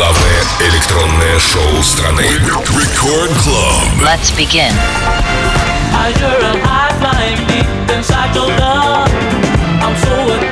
главное электронное шоу страны. Record Club. Let's begin. I'm so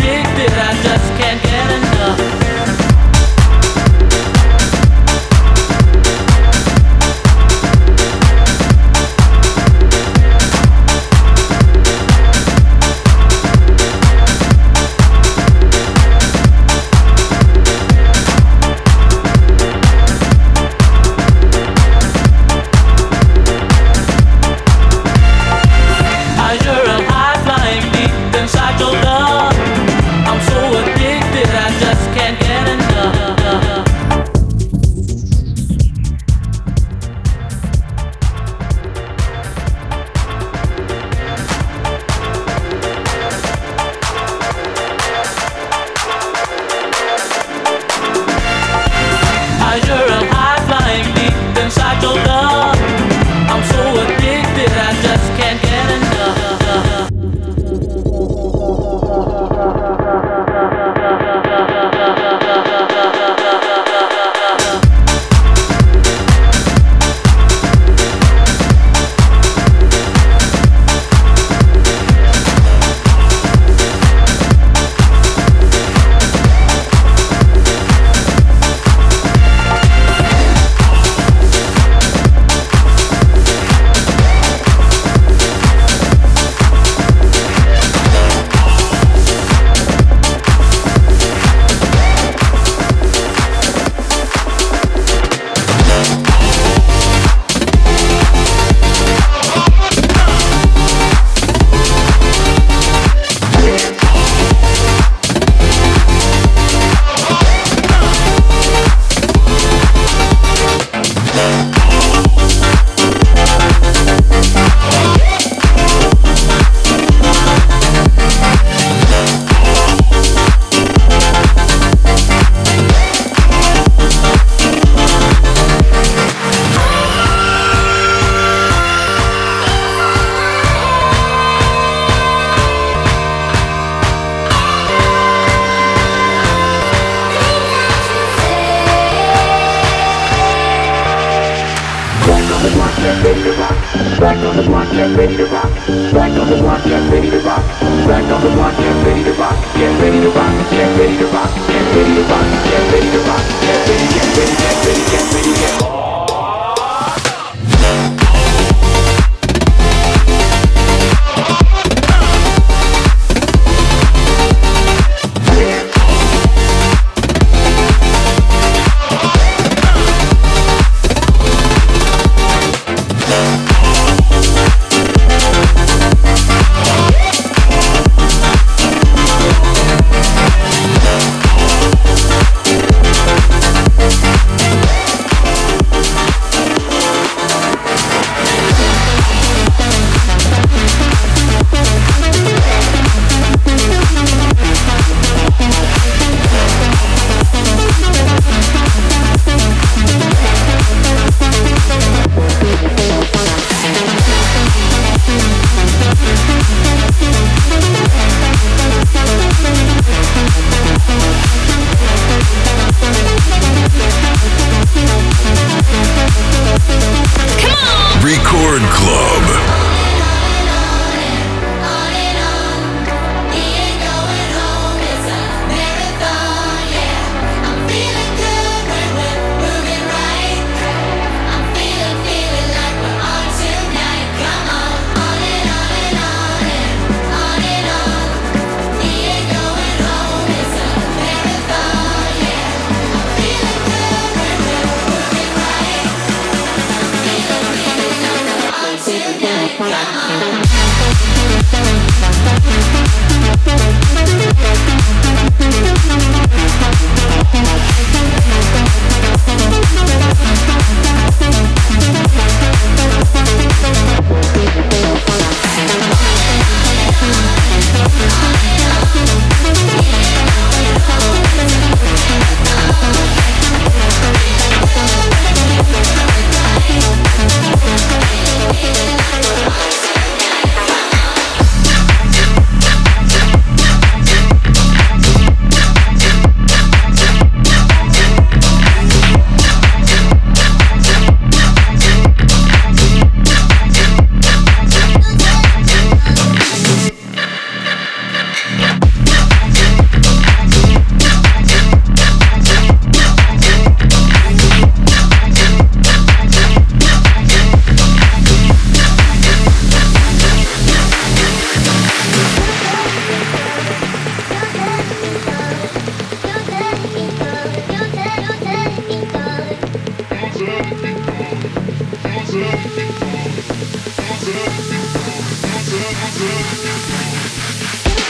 Yeah.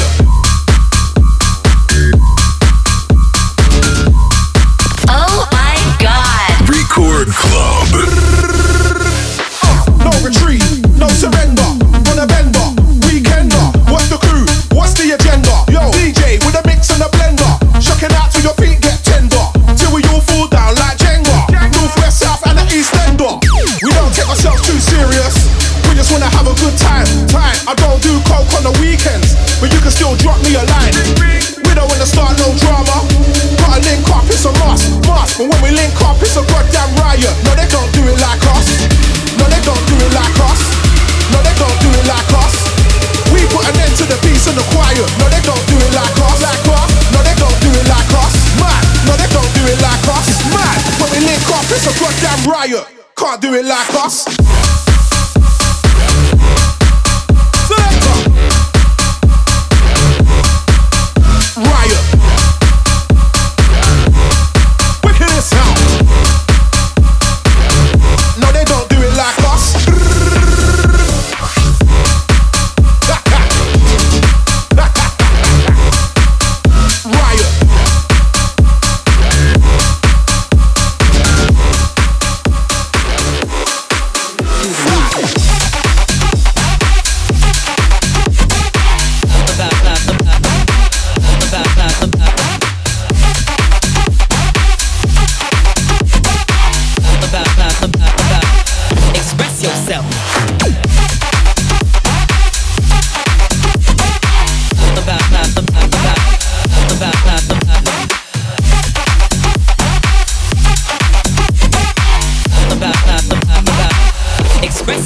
Yeah.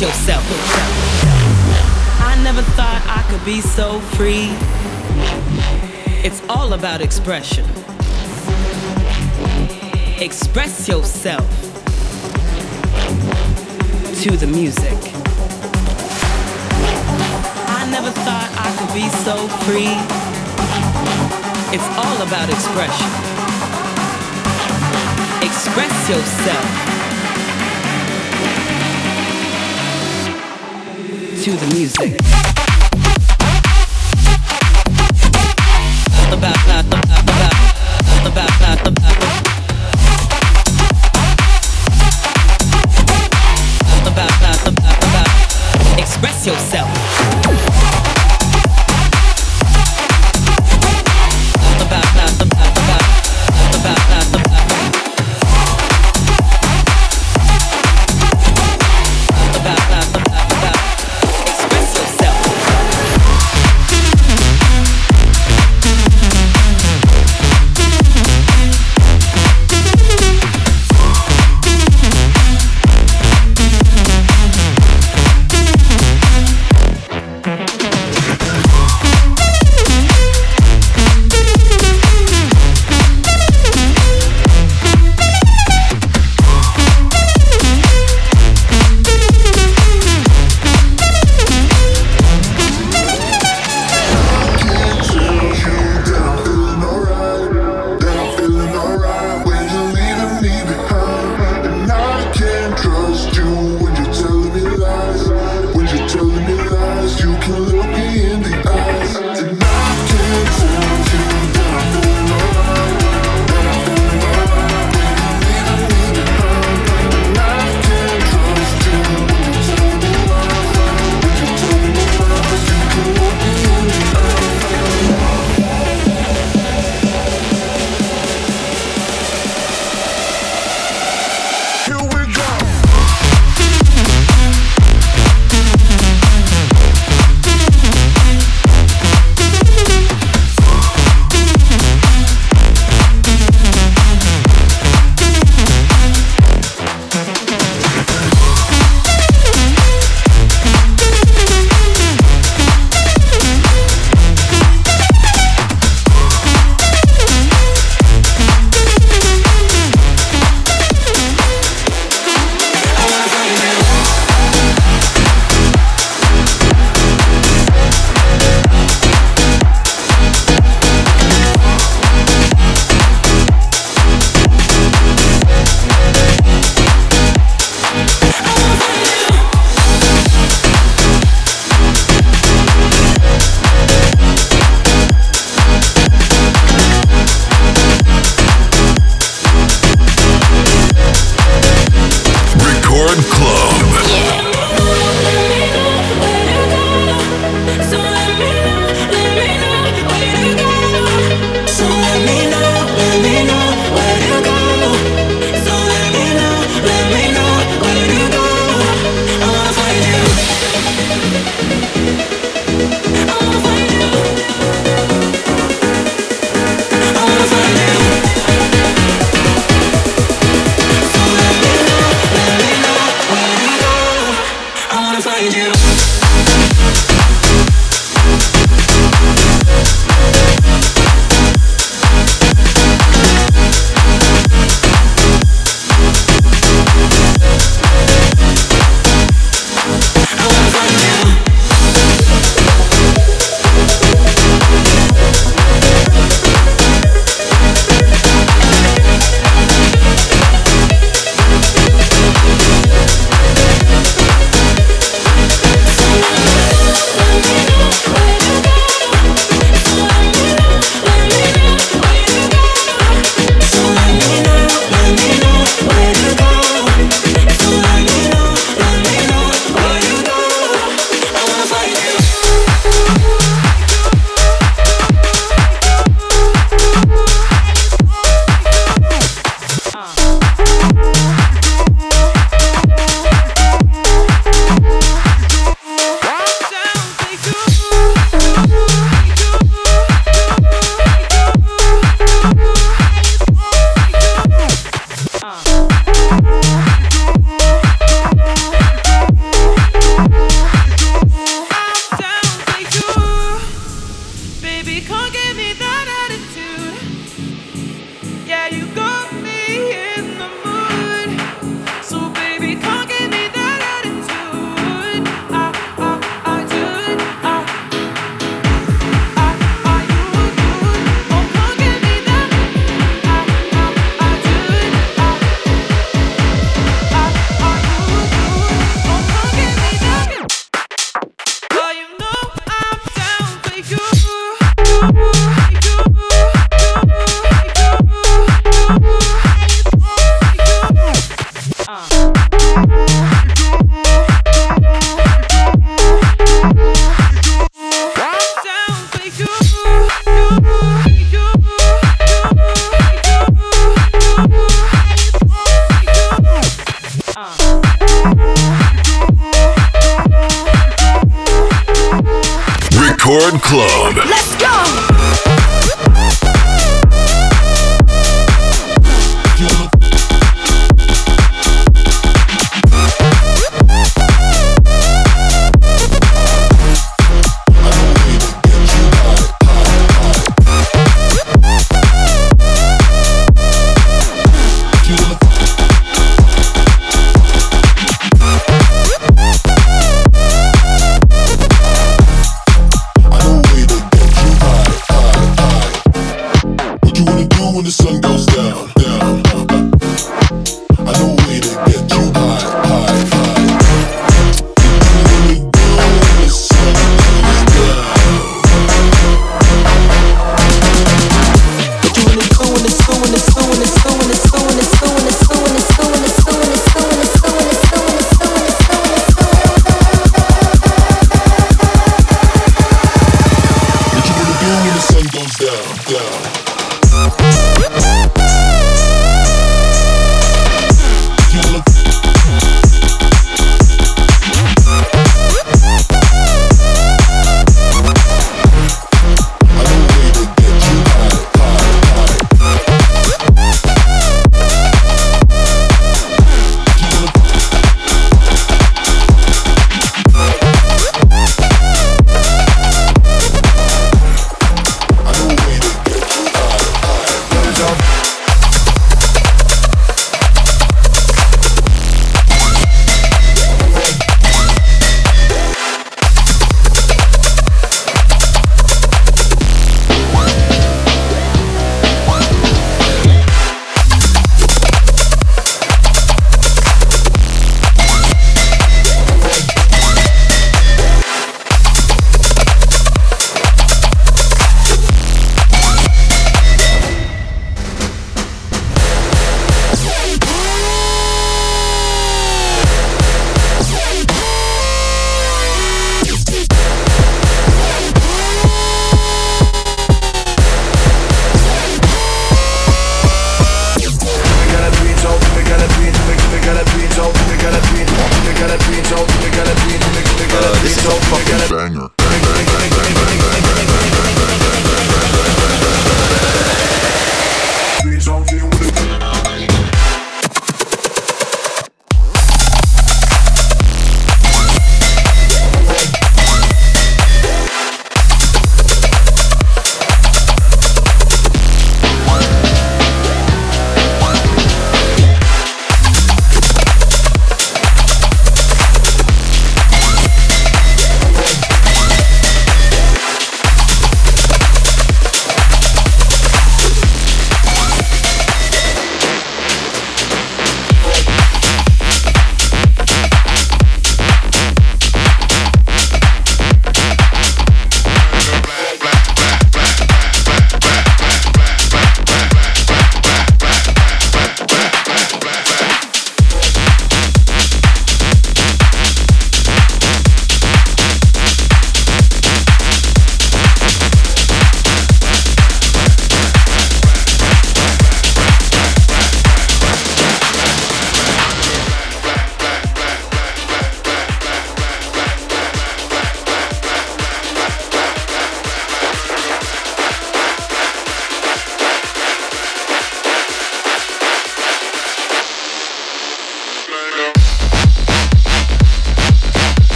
Yourself. I never thought I could be so free. It's all about expression. Express yourself to the music. I never thought I could be so free. It's all about expression. Express yourself. to the music. Express yourself.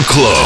Club.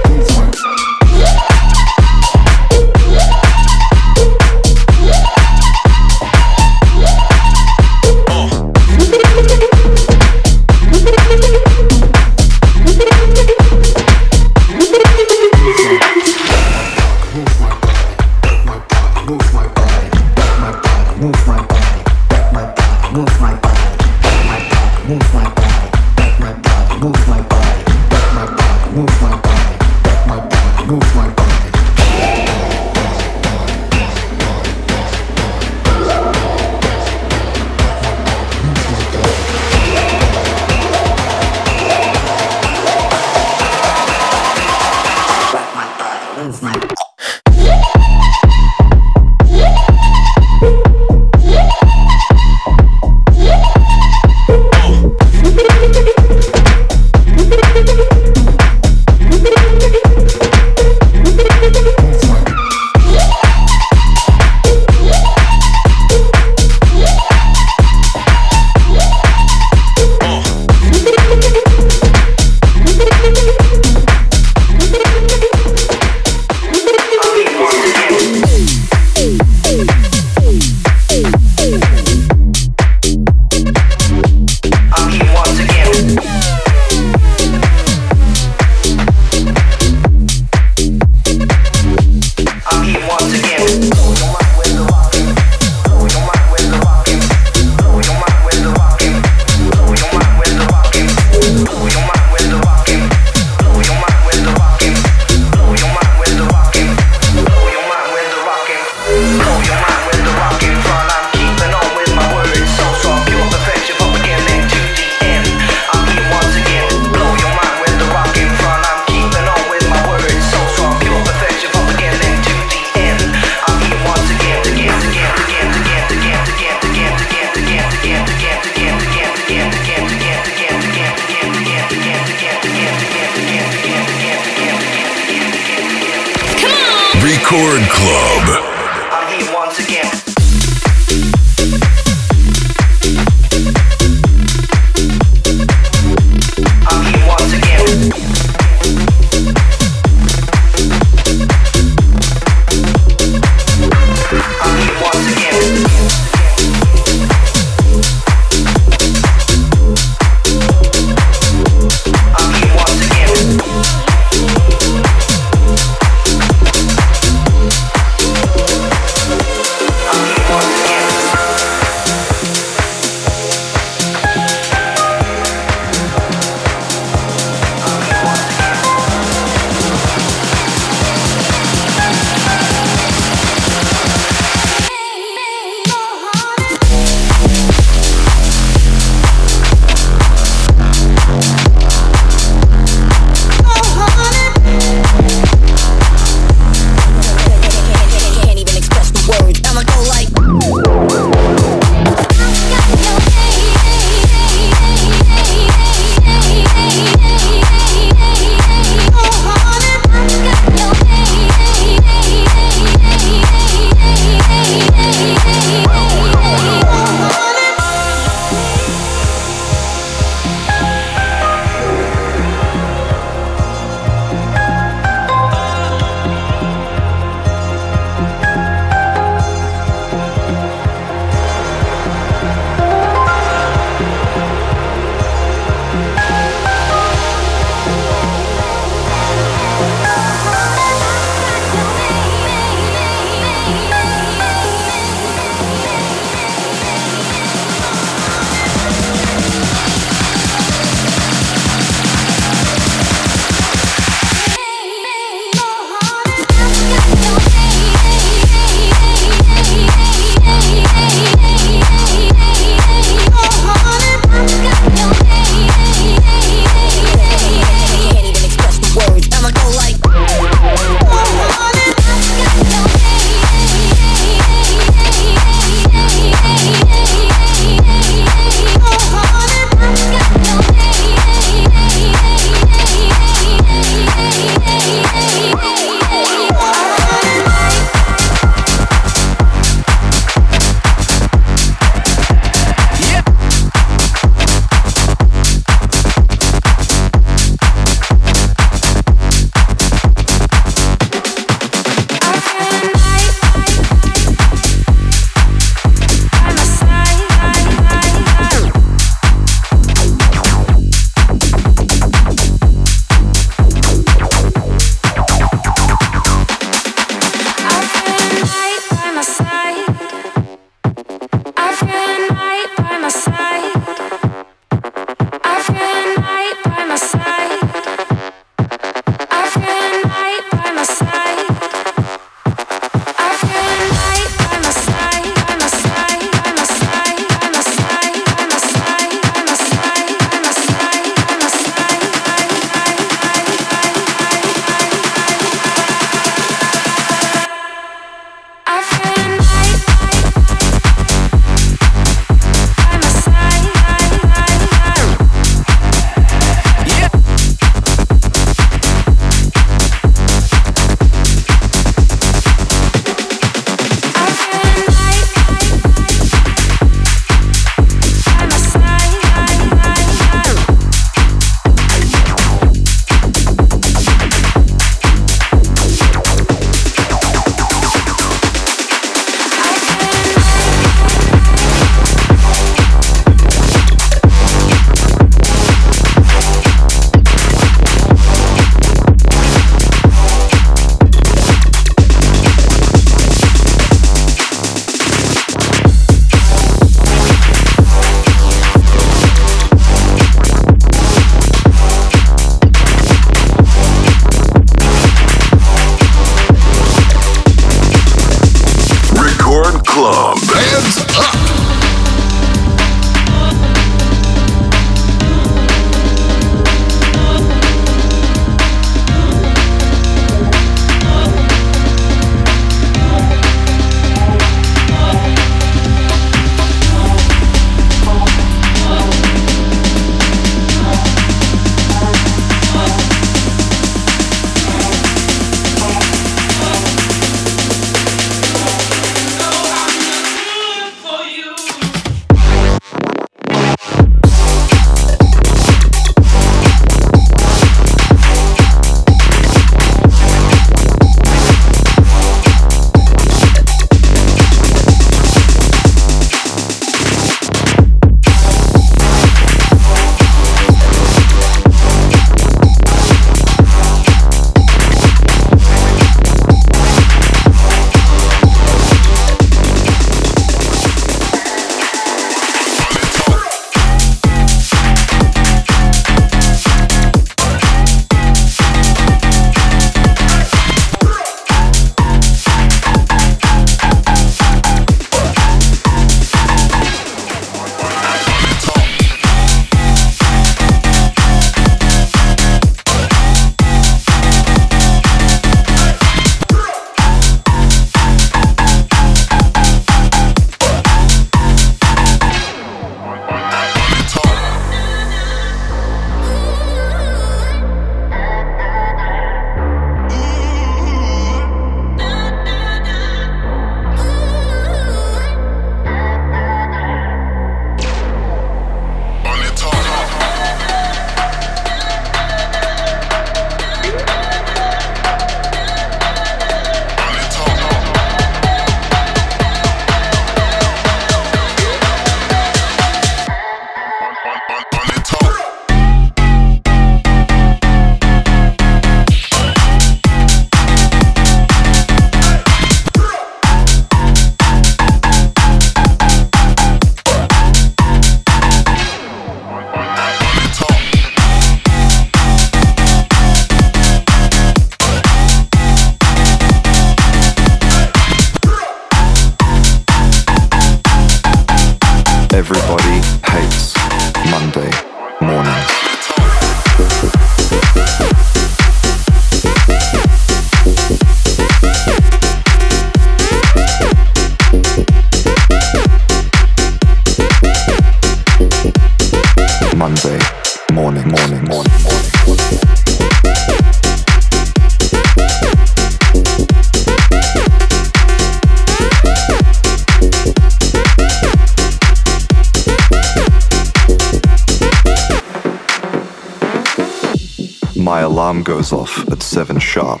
alarm goes off at 7 sharp.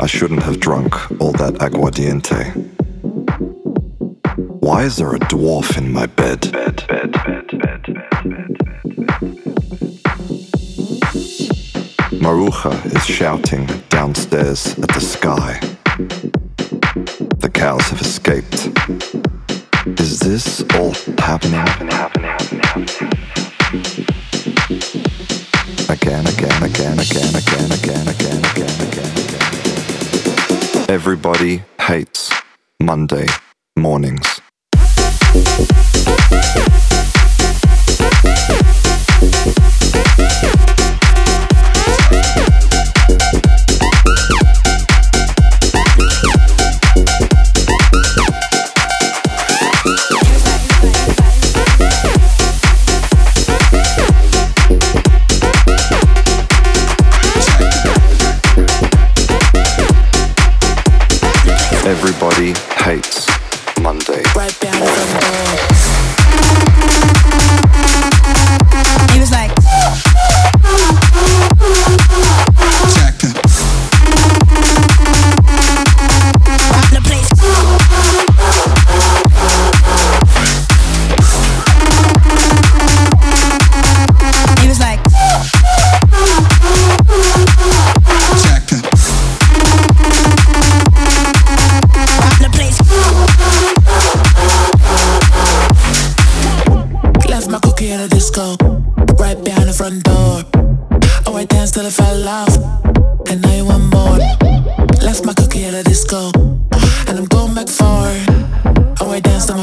I shouldn't have drunk all that aguardiente. Why is there a dwarf in my bed? bed, bed, bed Maruja is shouting downstairs at the sky. The cows have escaped. Is this all happening? happening, happening, happening again, again, again, again, again, again, again, again, again. Everybody hates Monday mornings. hates.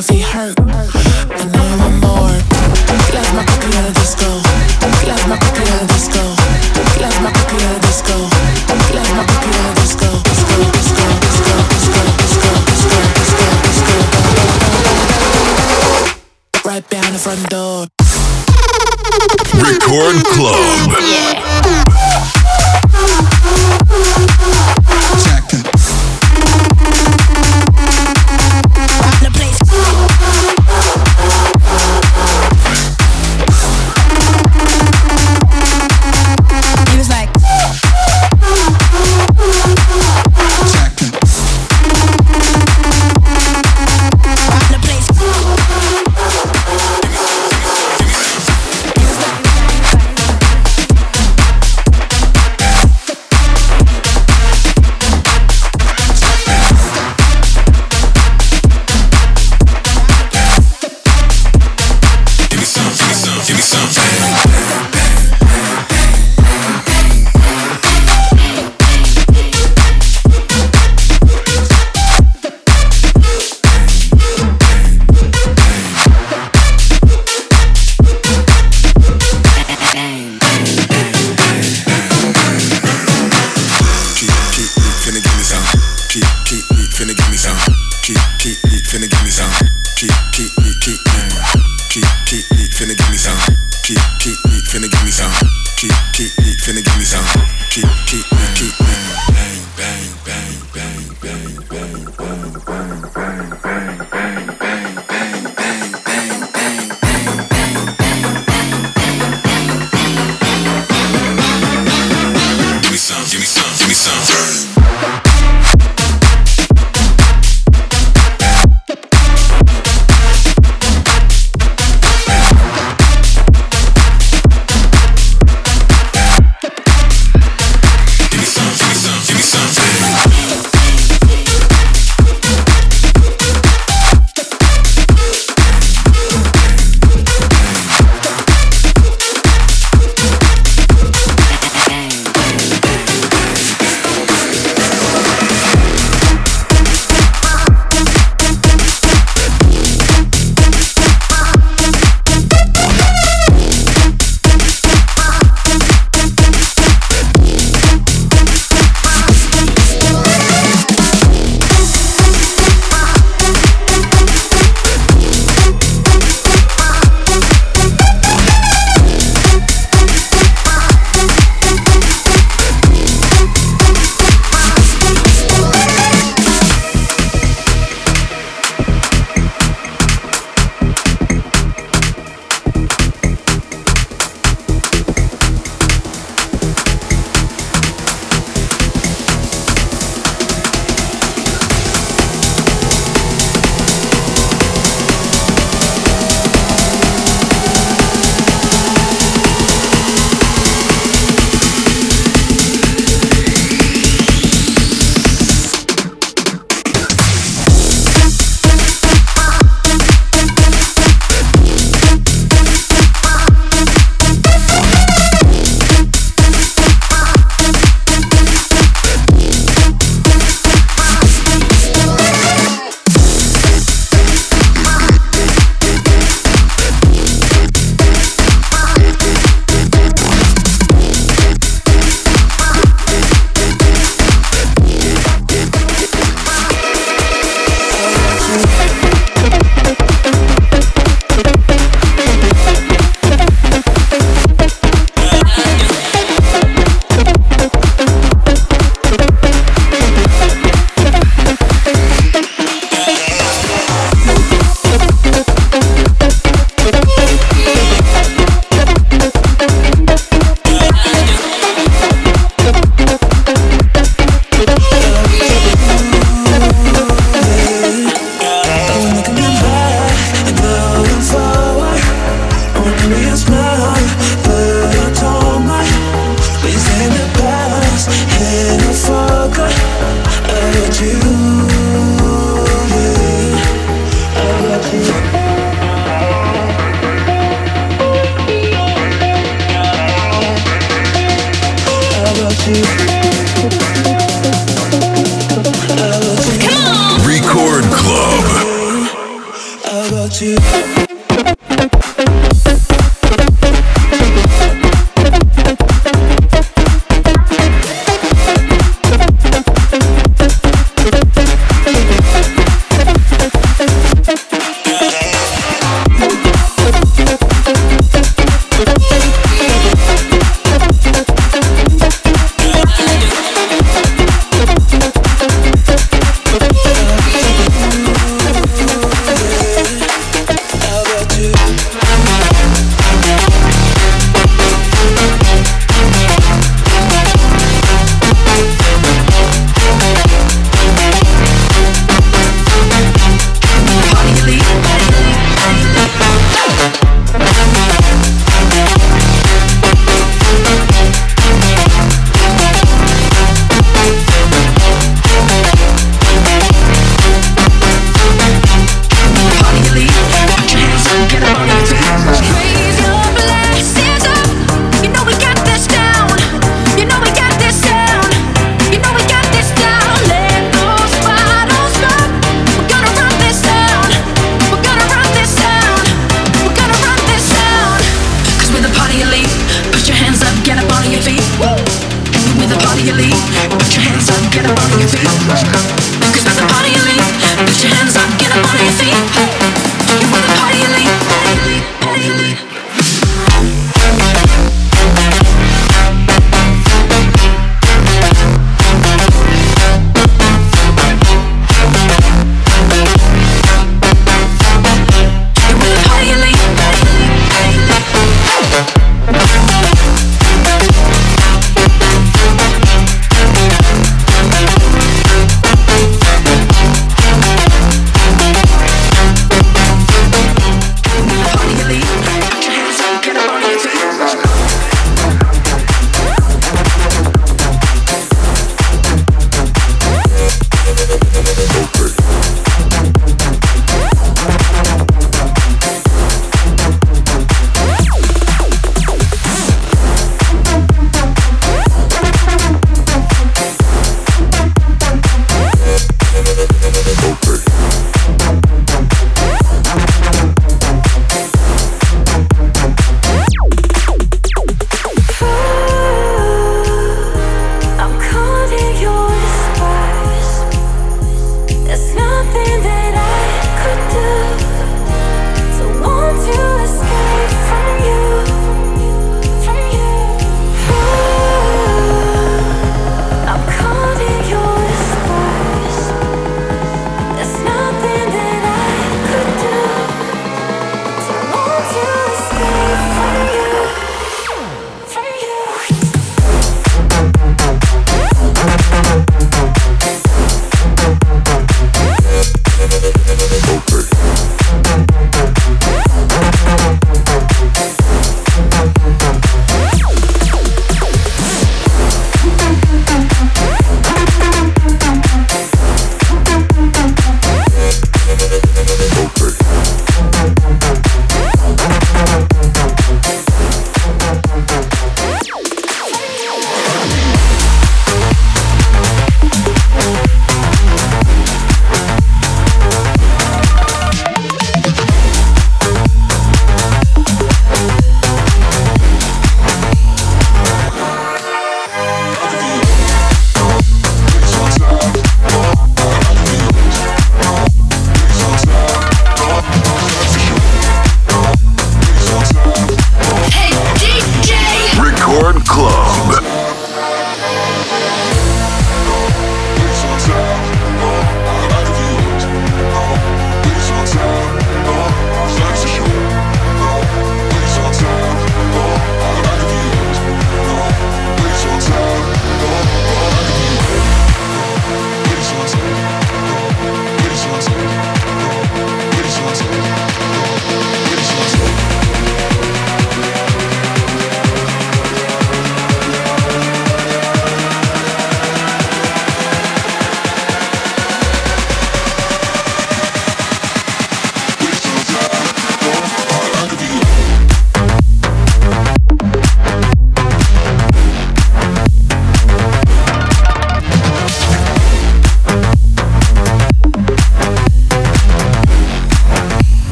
if he hurt.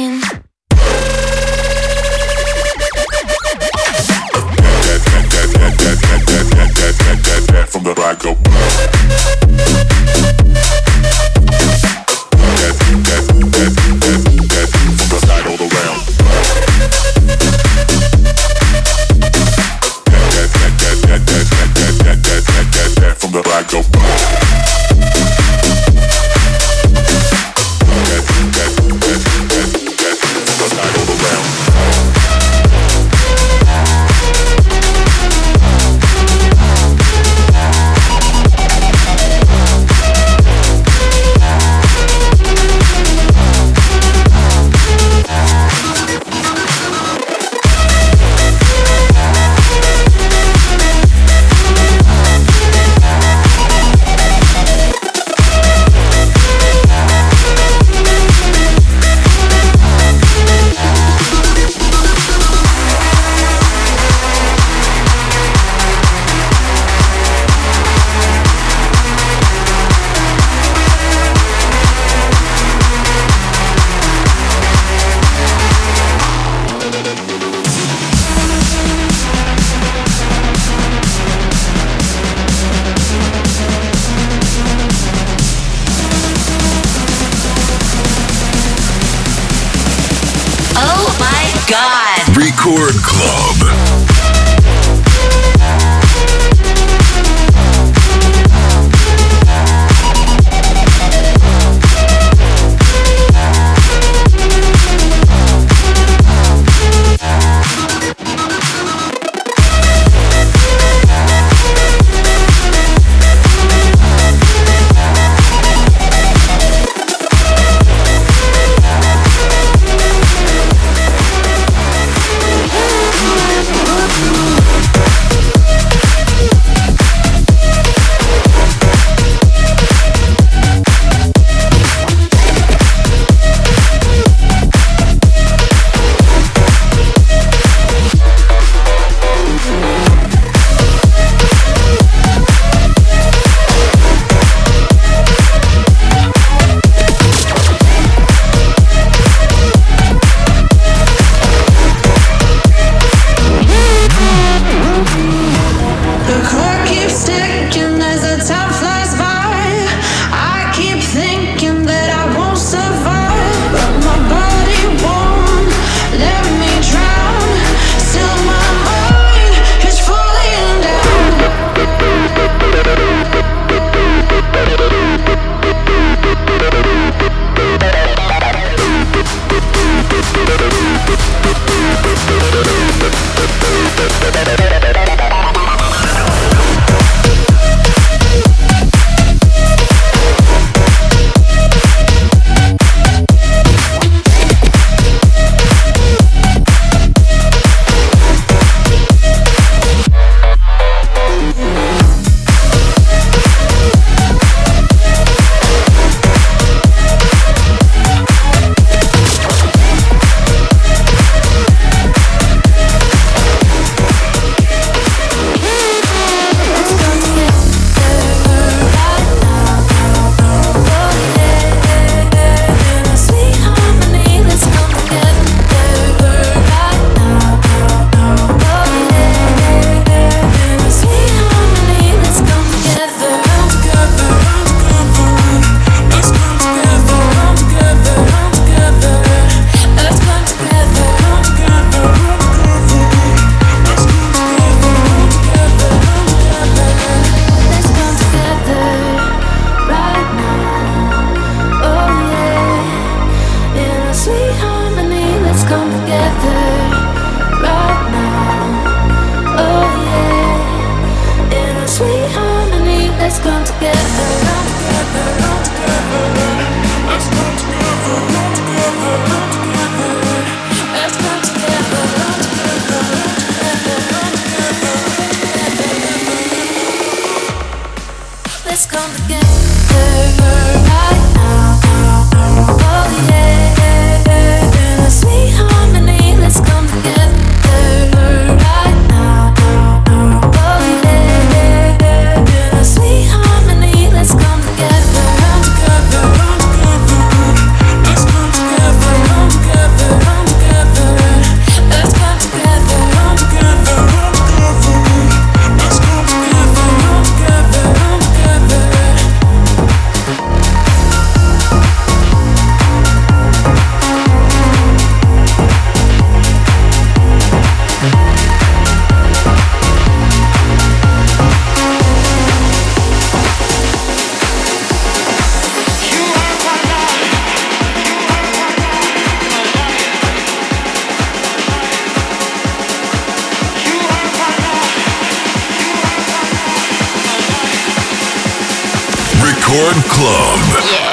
Opinion. Record Club. Yeah.